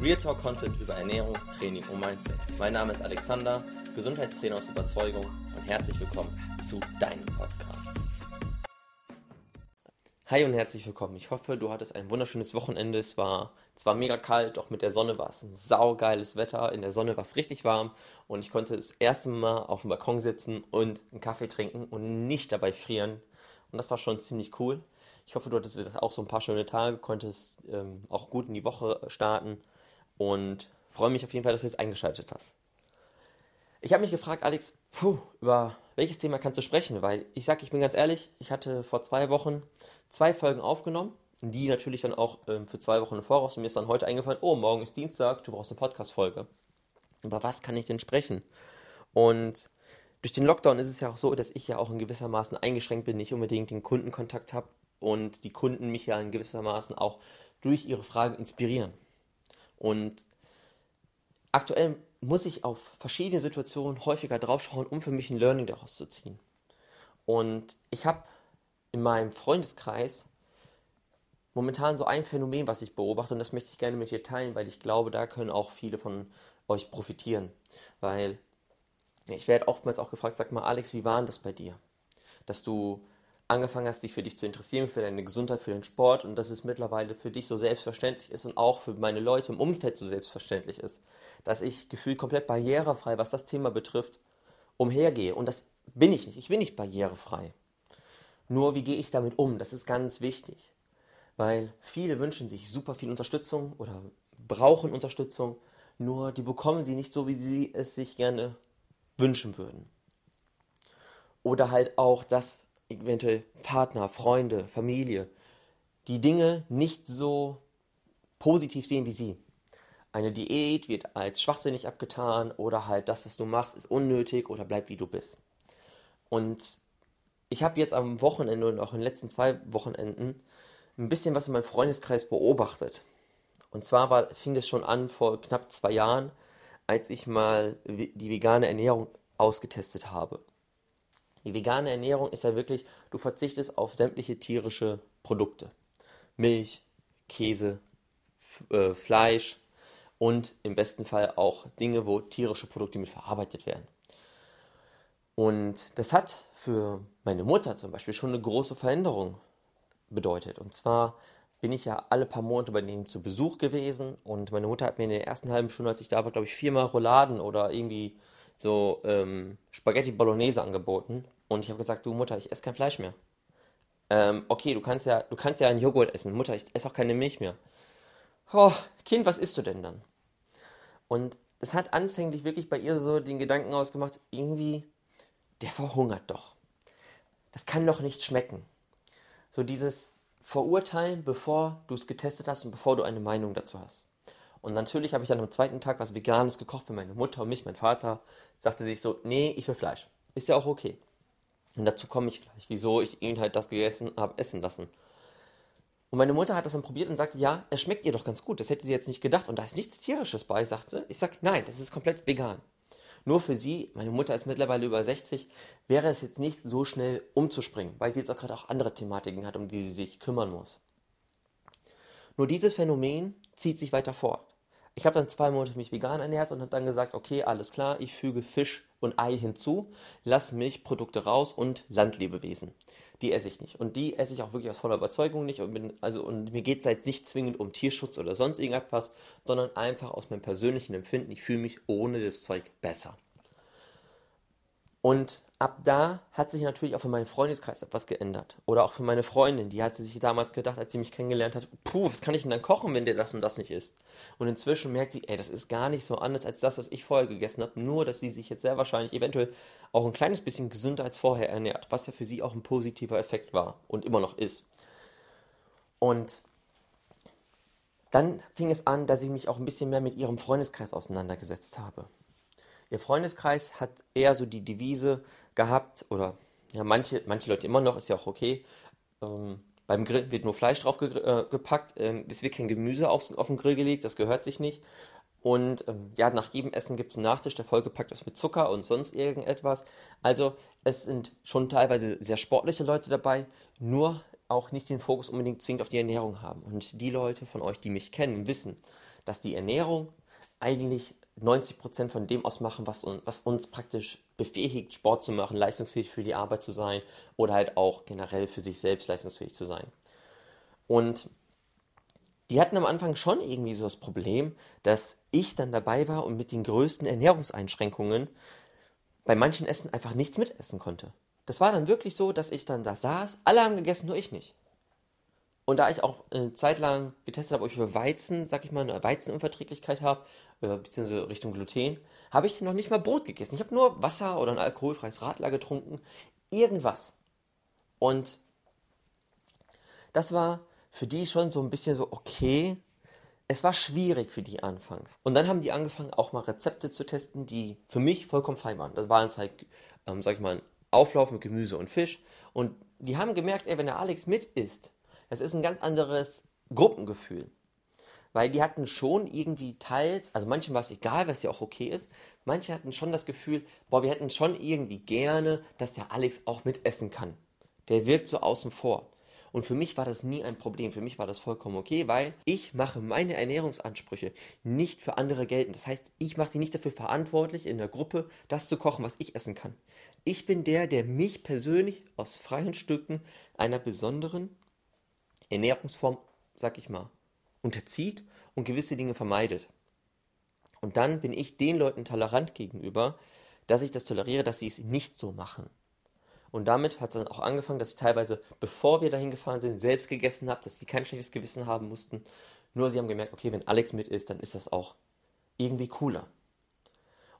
Real Talk Content über Ernährung, Training und Mindset. Mein Name ist Alexander, Gesundheitstrainer aus Überzeugung und herzlich willkommen zu deinem Podcast. Hi und herzlich willkommen. Ich hoffe, du hattest ein wunderschönes Wochenende. Es war zwar mega kalt, doch mit der Sonne war es ein saugeiles Wetter. In der Sonne war es richtig warm und ich konnte das erste Mal auf dem Balkon sitzen und einen Kaffee trinken und nicht dabei frieren. Und das war schon ziemlich cool. Ich hoffe, du hattest auch so ein paar schöne Tage, konntest ähm, auch gut in die Woche starten und freue mich auf jeden Fall, dass du jetzt eingeschaltet hast. Ich habe mich gefragt, Alex, puh, über welches Thema kannst du sprechen? Weil ich sage, ich bin ganz ehrlich, ich hatte vor zwei Wochen zwei Folgen aufgenommen, die natürlich dann auch ähm, für zwei Wochen im Voraus und mir ist dann heute eingefallen, oh, morgen ist Dienstag, du brauchst eine Podcast-Folge. Über was kann ich denn sprechen? Und durch den Lockdown ist es ja auch so, dass ich ja auch in gewissermaßen eingeschränkt bin, nicht unbedingt den Kundenkontakt habe und die Kunden mich ja in gewissermaßen auch durch ihre Fragen inspirieren. Und aktuell muss ich auf verschiedene Situationen häufiger draufschauen, um für mich ein Learning daraus zu ziehen. Und ich habe in meinem Freundeskreis momentan so ein Phänomen, was ich beobachte, und das möchte ich gerne mit dir teilen, weil ich glaube, da können auch viele von euch profitieren. Weil ich werde oftmals auch gefragt, sag mal, Alex, wie war denn das bei dir? Dass du angefangen hast, dich für dich zu interessieren, für deine Gesundheit, für den Sport und dass es mittlerweile für dich so selbstverständlich ist und auch für meine Leute im Umfeld so selbstverständlich ist, dass ich gefühlt komplett barrierefrei, was das Thema betrifft, umhergehe. Und das bin ich nicht. Ich bin nicht barrierefrei. Nur wie gehe ich damit um? Das ist ganz wichtig. Weil viele wünschen sich super viel Unterstützung oder brauchen Unterstützung, nur die bekommen sie nicht so, wie sie es sich gerne wünschen würden. Oder halt auch, dass eventuell Partner, Freunde, Familie, die Dinge nicht so positiv sehen wie sie. Eine Diät wird als schwachsinnig abgetan oder halt das, was du machst, ist unnötig oder bleib wie du bist. Und ich habe jetzt am Wochenende und auch in den letzten zwei Wochenenden ein bisschen was in meinem Freundeskreis beobachtet. Und zwar war, fing es schon an vor knapp zwei Jahren, als ich mal die vegane Ernährung ausgetestet habe. Die vegane Ernährung ist ja wirklich, du verzichtest auf sämtliche tierische Produkte. Milch, Käse, äh, Fleisch und im besten Fall auch Dinge, wo tierische Produkte mit verarbeitet werden. Und das hat für meine Mutter zum Beispiel schon eine große Veränderung bedeutet. Und zwar bin ich ja alle paar Monate bei denen zu Besuch gewesen und meine Mutter hat mir in der ersten halben Stunde, als ich da war, glaube ich, viermal Rouladen oder irgendwie so ähm, Spaghetti Bolognese angeboten. Und ich habe gesagt, du Mutter, ich esse kein Fleisch mehr. Ähm, okay, du kannst ja, du kannst ja einen Joghurt essen. Mutter, ich esse auch keine Milch mehr. Oh, Kind, was isst du denn dann? Und es hat anfänglich wirklich bei ihr so den Gedanken ausgemacht, irgendwie, der verhungert doch. Das kann doch nicht schmecken. So dieses Verurteilen, bevor du es getestet hast und bevor du eine Meinung dazu hast. Und natürlich habe ich dann am zweiten Tag was Veganes gekocht für meine Mutter und mich. Mein Vater sagte sich so, nee, ich will Fleisch. Ist ja auch okay. Und dazu komme ich gleich, wieso ich ihn halt das gegessen habe, essen lassen. Und meine Mutter hat das dann probiert und sagte, ja, es schmeckt ihr doch ganz gut. Das hätte sie jetzt nicht gedacht. Und da ist nichts Tierisches bei, sagt sie. Ich sage, nein, das ist komplett vegan. Nur für sie, meine Mutter ist mittlerweile über 60, wäre es jetzt nicht so schnell umzuspringen, weil sie jetzt auch gerade auch andere Thematiken hat, um die sie sich kümmern muss. Nur dieses Phänomen zieht sich weiter fort. Ich habe dann zwei Monate mich vegan ernährt und habe dann gesagt, okay, alles klar, ich füge Fisch und Ei hinzu, lass Milchprodukte raus und Landlebewesen. Die esse ich nicht. Und die esse ich auch wirklich aus voller Überzeugung nicht. Und, bin, also, und mir geht es jetzt nicht zwingend um Tierschutz oder sonst irgendetwas, sondern einfach aus meinem persönlichen Empfinden. Ich fühle mich ohne das Zeug besser. Und ab da hat sich natürlich auch für meinen Freundeskreis etwas geändert. Oder auch für meine Freundin, die hat sich damals gedacht, als sie mich kennengelernt hat, puh, was kann ich denn dann kochen, wenn der das und das nicht isst? Und inzwischen merkt sie, ey, das ist gar nicht so anders als das, was ich vorher gegessen habe, nur dass sie sich jetzt sehr wahrscheinlich eventuell auch ein kleines bisschen gesünder als vorher ernährt, was ja für sie auch ein positiver Effekt war und immer noch ist. Und dann fing es an, dass ich mich auch ein bisschen mehr mit ihrem Freundeskreis auseinandergesetzt habe. Ihr Freundeskreis hat eher so die Devise gehabt, oder ja, manche, manche Leute immer noch, ist ja auch okay. Ähm, beim Grill wird nur Fleisch drauf ge äh, gepackt, ähm, es wird kein Gemüse auf, auf den Grill gelegt, das gehört sich nicht. Und ähm, ja, nach jedem Essen gibt es einen Nachtisch, der vollgepackt ist mit Zucker und sonst irgendetwas. Also es sind schon teilweise sehr sportliche Leute dabei, nur auch nicht den Fokus unbedingt zwingend auf die Ernährung haben. Und die Leute von euch, die mich kennen, wissen, dass die Ernährung eigentlich 90% von dem ausmachen, was, was uns praktisch befähigt, Sport zu machen, leistungsfähig für die Arbeit zu sein oder halt auch generell für sich selbst leistungsfähig zu sein. Und die hatten am Anfang schon irgendwie so das Problem, dass ich dann dabei war und mit den größten Ernährungseinschränkungen bei manchen Essen einfach nichts mitessen konnte. Das war dann wirklich so, dass ich dann da saß, alle haben gegessen, nur ich nicht. Und da ich auch eine Zeit lang getestet habe, ob ich für Weizen, sag ich mal, eine Weizenunverträglichkeit habe, äh, beziehungsweise Richtung Gluten, habe ich noch nicht mal Brot gegessen. Ich habe nur Wasser oder ein alkoholfreies Radler getrunken. Irgendwas. Und das war für die schon so ein bisschen so, okay, es war schwierig für die anfangs. Und dann haben die angefangen, auch mal Rezepte zu testen, die für mich vollkommen fein waren. Das war jetzt halt, ähm, sag ich mal, ein Auflauf mit Gemüse und Fisch. Und die haben gemerkt, ey, wenn der Alex mit isst, das ist ein ganz anderes Gruppengefühl. Weil die hatten schon irgendwie teils, also manchen war es egal, was ja auch okay ist, manche hatten schon das Gefühl, boah, wir hätten schon irgendwie gerne, dass der Alex auch mitessen kann. Der wirkt so außen vor. Und für mich war das nie ein Problem. Für mich war das vollkommen okay, weil ich mache meine Ernährungsansprüche nicht für andere geltend. Das heißt, ich mache sie nicht dafür verantwortlich, in der Gruppe das zu kochen, was ich essen kann. Ich bin der, der mich persönlich aus freien Stücken einer besonderen Ernährungsform, sag ich mal, unterzieht und gewisse Dinge vermeidet. Und dann bin ich den Leuten tolerant gegenüber, dass ich das toleriere, dass sie es nicht so machen. Und damit hat es dann auch angefangen, dass ich teilweise, bevor wir dahin gefahren sind, selbst gegessen habe, dass sie kein schlechtes Gewissen haben mussten. Nur sie haben gemerkt, okay, wenn Alex mit ist, dann ist das auch irgendwie cooler.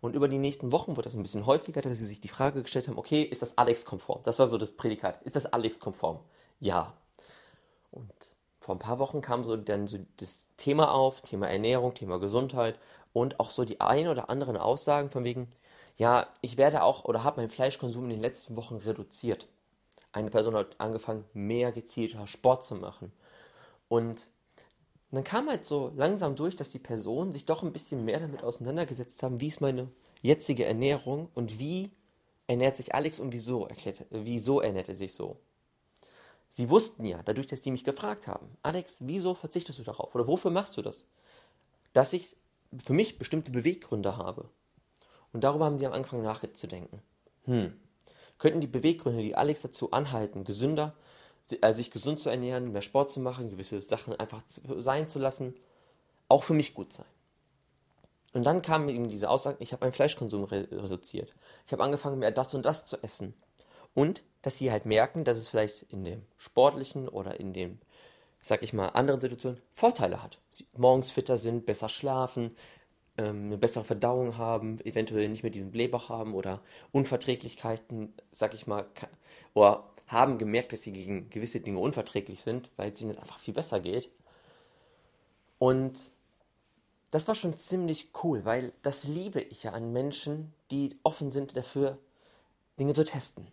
Und über die nächsten Wochen wurde das ein bisschen häufiger, dass sie sich die Frage gestellt haben, okay, ist das Alex-konform? Das war so das Prädikat. Ist das Alex-konform? Ja. Und vor ein paar Wochen kam so dann so das Thema auf, Thema Ernährung, Thema Gesundheit und auch so die ein oder anderen Aussagen von wegen, ja, ich werde auch oder habe meinen Fleischkonsum in den letzten Wochen reduziert. Eine Person hat angefangen, mehr gezielter Sport zu machen. Und dann kam halt so langsam durch, dass die Personen sich doch ein bisschen mehr damit auseinandergesetzt haben, wie ist meine jetzige Ernährung und wie ernährt sich Alex und wieso, erklärt, wieso ernährt er sich so. Sie wussten ja, dadurch, dass die mich gefragt haben, Alex, wieso verzichtest du darauf oder wofür machst du das? Dass ich für mich bestimmte Beweggründe habe. Und darüber haben sie am Anfang nachzudenken. Hm, könnten die Beweggründe, die Alex dazu anhalten, gesünder, äh, sich gesund zu ernähren, mehr Sport zu machen, gewisse Sachen einfach sein zu lassen, auch für mich gut sein? Und dann kam eben diese Aussage, ich habe meinen Fleischkonsum re reduziert. Ich habe angefangen, mehr das und das zu essen. Und dass sie halt merken, dass es vielleicht in dem sportlichen oder in dem, sag ich mal, anderen Situationen Vorteile hat. Sie morgens fitter sind, besser schlafen, ähm, eine bessere Verdauung haben, eventuell nicht mehr diesen Blähbauch haben oder Unverträglichkeiten, sag ich mal, oder haben gemerkt, dass sie gegen gewisse Dinge unverträglich sind, weil es ihnen einfach viel besser geht. Und das war schon ziemlich cool, weil das liebe ich ja an Menschen, die offen sind dafür, Dinge zu testen.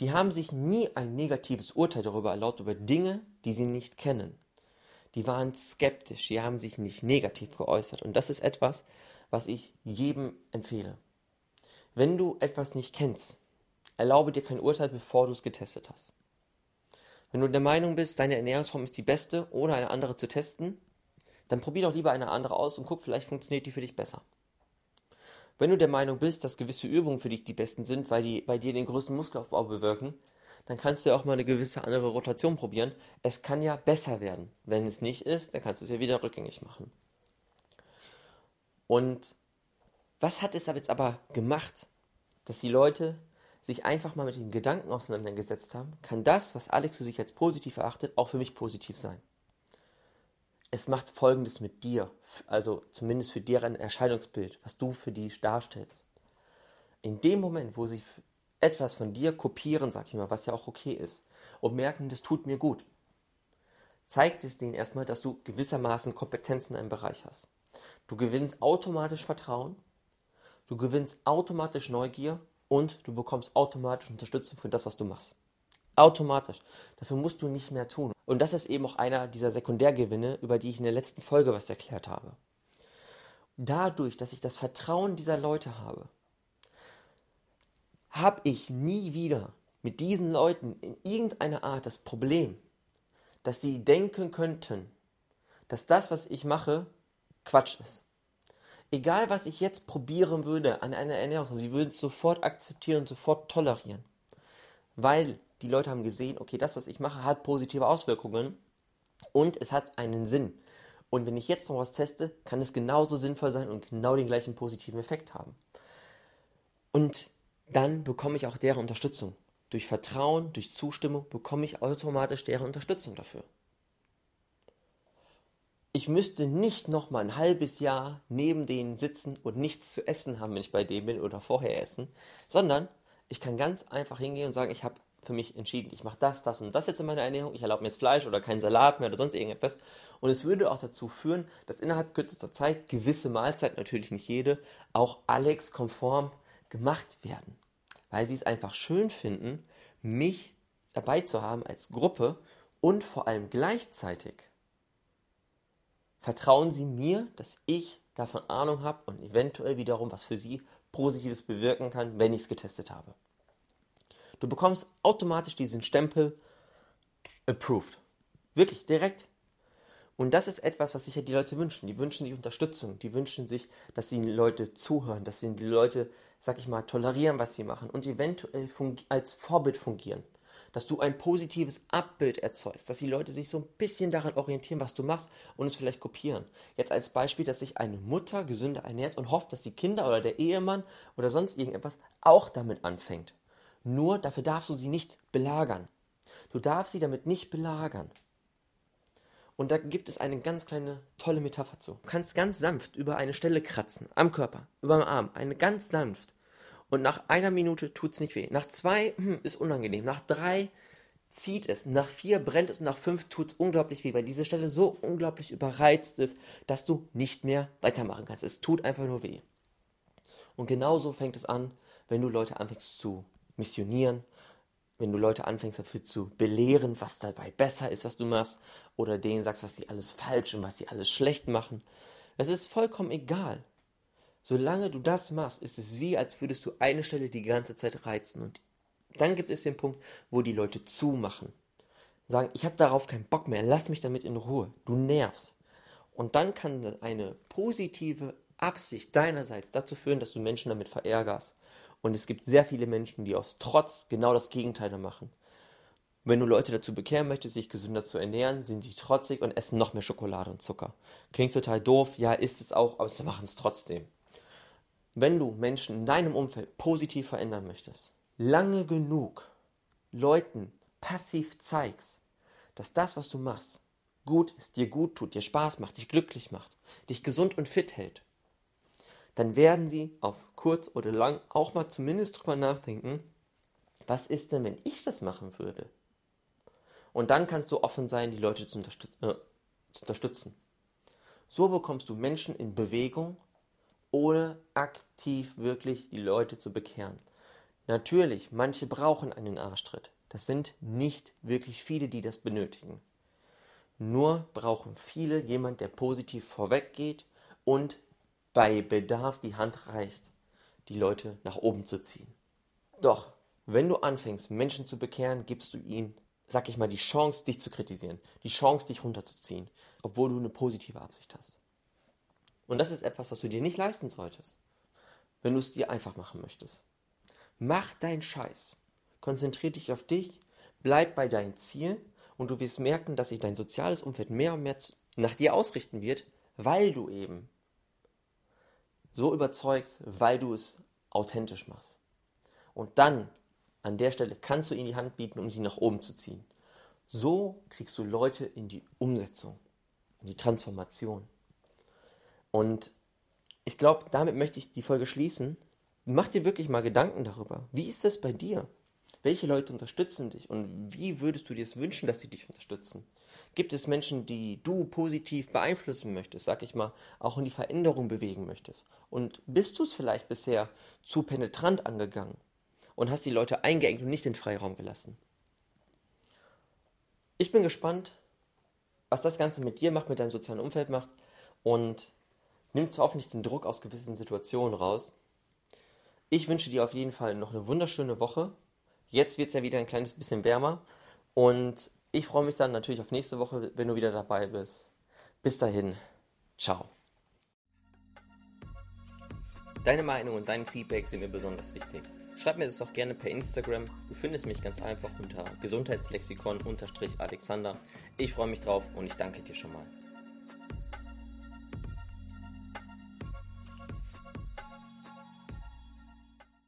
Die haben sich nie ein negatives Urteil darüber erlaubt, über Dinge, die sie nicht kennen die waren skeptisch, die haben sich nicht negativ geäußert. Und das ist etwas, was ich jedem empfehle. Wenn du etwas nicht kennst, erlaube dir kein Urteil, bevor du es getestet hast. Wenn du der Meinung bist, deine Ernährungsform ist die beste, ohne eine andere zu testen, dann probier doch lieber eine andere aus und guck, vielleicht funktioniert die für dich besser. Wenn du der Meinung bist, dass gewisse Übungen für dich die besten sind, weil die bei dir den größten Muskelaufbau bewirken, dann kannst du ja auch mal eine gewisse andere Rotation probieren. Es kann ja besser werden. Wenn es nicht ist, dann kannst du es ja wieder rückgängig machen. Und was hat es aber jetzt aber gemacht, dass die Leute sich einfach mal mit den Gedanken auseinandergesetzt haben, kann das, was Alex für sich als positiv erachtet, auch für mich positiv sein. Es macht Folgendes mit dir, also zumindest für deren Erscheinungsbild, was du für die darstellst. In dem Moment, wo sie etwas von dir kopieren, sag ich mal, was ja auch okay ist, und merken, das tut mir gut, zeigt es denen erstmal, dass du gewissermaßen Kompetenzen in einem Bereich hast. Du gewinnst automatisch Vertrauen, du gewinnst automatisch Neugier und du bekommst automatisch Unterstützung für das, was du machst. Automatisch. Dafür musst du nicht mehr tun. Und das ist eben auch einer dieser Sekundärgewinne, über die ich in der letzten Folge was erklärt habe. Dadurch, dass ich das Vertrauen dieser Leute habe, habe ich nie wieder mit diesen Leuten in irgendeiner Art das Problem, dass sie denken könnten, dass das, was ich mache, Quatsch ist. Egal, was ich jetzt probieren würde an einer Ernährung, sie würden es sofort akzeptieren sofort tolerieren. Weil die Leute haben gesehen, okay, das, was ich mache, hat positive Auswirkungen und es hat einen Sinn. Und wenn ich jetzt noch was teste, kann es genauso sinnvoll sein und genau den gleichen positiven Effekt haben. Und dann bekomme ich auch deren Unterstützung. Durch Vertrauen, durch Zustimmung bekomme ich automatisch deren Unterstützung dafür. Ich müsste nicht noch mal ein halbes Jahr neben denen sitzen und nichts zu essen haben, wenn ich bei denen bin oder vorher essen, sondern ich kann ganz einfach hingehen und sagen, ich habe für mich entschieden, ich mache das, das und das jetzt in meiner Ernährung, ich erlaube mir jetzt Fleisch oder keinen Salat mehr oder sonst irgendetwas. Und es würde auch dazu führen, dass innerhalb kürzester Zeit gewisse Mahlzeiten, natürlich nicht jede, auch Alex-konform gemacht werden. Weil sie es einfach schön finden, mich dabei zu haben als Gruppe und vor allem gleichzeitig vertrauen sie mir, dass ich davon Ahnung habe und eventuell wiederum was für sie Positives bewirken kann, wenn ich es getestet habe. Du bekommst automatisch diesen Stempel approved. Wirklich direkt. Und das ist etwas, was sich ja die Leute wünschen. Die wünschen sich Unterstützung. Die wünschen sich, dass ihnen Leute zuhören, dass ihnen die Leute, sag ich mal, tolerieren, was sie machen und eventuell als Vorbild fungieren. Dass du ein positives Abbild erzeugst, dass die Leute sich so ein bisschen daran orientieren, was du machst und es vielleicht kopieren. Jetzt als Beispiel, dass sich eine Mutter gesünder ernährt und hofft, dass die Kinder oder der Ehemann oder sonst irgendetwas auch damit anfängt. Nur dafür darfst du sie nicht belagern. Du darfst sie damit nicht belagern. Und da gibt es eine ganz kleine tolle Metapher zu. Du kannst ganz sanft über eine Stelle kratzen, am Körper, über den Arm, eine ganz sanft. Und nach einer Minute tut es nicht weh. Nach zwei hm, ist unangenehm. Nach drei zieht es. Nach vier brennt es und nach fünf tut es unglaublich weh, weil diese Stelle so unglaublich überreizt ist, dass du nicht mehr weitermachen kannst. Es tut einfach nur weh. Und genauso fängt es an, wenn du Leute anfängst zu missionieren, wenn du Leute anfängst dafür zu belehren, was dabei besser ist, was du machst, oder denen sagst, was sie alles falsch und was sie alles schlecht machen. Das ist vollkommen egal. Solange du das machst, ist es wie, als würdest du eine Stelle die ganze Zeit reizen. Und dann gibt es den Punkt, wo die Leute zumachen. Sagen, ich habe darauf keinen Bock mehr, lass mich damit in Ruhe. Du nervst. Und dann kann eine positive Absicht deinerseits dazu führen, dass du Menschen damit verärgerst. Und es gibt sehr viele Menschen, die aus Trotz genau das Gegenteil machen. Wenn du Leute dazu bekehren möchtest, sich gesünder zu ernähren, sind sie trotzig und essen noch mehr Schokolade und Zucker. Klingt total doof, ja, ist es auch, aber sie machen es trotzdem. Wenn du Menschen in deinem Umfeld positiv verändern möchtest, lange genug Leuten passiv zeigst, dass das, was du machst, gut ist, dir gut tut, dir Spaß macht, dich glücklich macht, dich gesund und fit hält, dann werden sie auf kurz oder lang auch mal zumindest drüber nachdenken, was ist denn, wenn ich das machen würde? Und dann kannst du offen sein, die Leute zu, unterstüt äh, zu unterstützen. So bekommst du Menschen in Bewegung, ohne aktiv wirklich die Leute zu bekehren. Natürlich, manche brauchen einen Arschtritt. Das sind nicht wirklich viele, die das benötigen. Nur brauchen viele jemand, der positiv vorweggeht und bei Bedarf die Hand reicht, die Leute nach oben zu ziehen. Doch, wenn du anfängst, Menschen zu bekehren, gibst du ihnen, sag ich mal, die Chance, dich zu kritisieren, die Chance, dich runterzuziehen, obwohl du eine positive Absicht hast. Und das ist etwas, was du dir nicht leisten solltest, wenn du es dir einfach machen möchtest. Mach deinen Scheiß. Konzentriere dich auf dich, bleib bei deinen Zielen und du wirst merken, dass sich dein soziales Umfeld mehr und mehr nach dir ausrichten wird, weil du eben so überzeugst, weil du es authentisch machst. Und dann, an der Stelle, kannst du ihnen die Hand bieten, um sie nach oben zu ziehen. So kriegst du Leute in die Umsetzung, in die Transformation. Und ich glaube, damit möchte ich die Folge schließen. Mach dir wirklich mal Gedanken darüber. Wie ist es bei dir? Welche Leute unterstützen dich und wie würdest du dir es wünschen, dass sie dich unterstützen? Gibt es Menschen, die du positiv beeinflussen möchtest, sag ich mal, auch in die Veränderung bewegen möchtest? Und bist du es vielleicht bisher zu penetrant angegangen und hast die Leute eingeengt und nicht den Freiraum gelassen? Ich bin gespannt, was das Ganze mit dir macht, mit deinem sozialen Umfeld macht und nimmt hoffentlich den Druck aus gewissen Situationen raus. Ich wünsche dir auf jeden Fall noch eine wunderschöne Woche. Jetzt wird es ja wieder ein kleines bisschen wärmer und ich freue mich dann natürlich auf nächste Woche, wenn du wieder dabei bist. Bis dahin, ciao. Deine Meinung und dein Feedback sind mir besonders wichtig. Schreib mir das doch gerne per Instagram. Du findest mich ganz einfach unter Gesundheitslexikon-Alexander. Ich freue mich drauf und ich danke dir schon mal.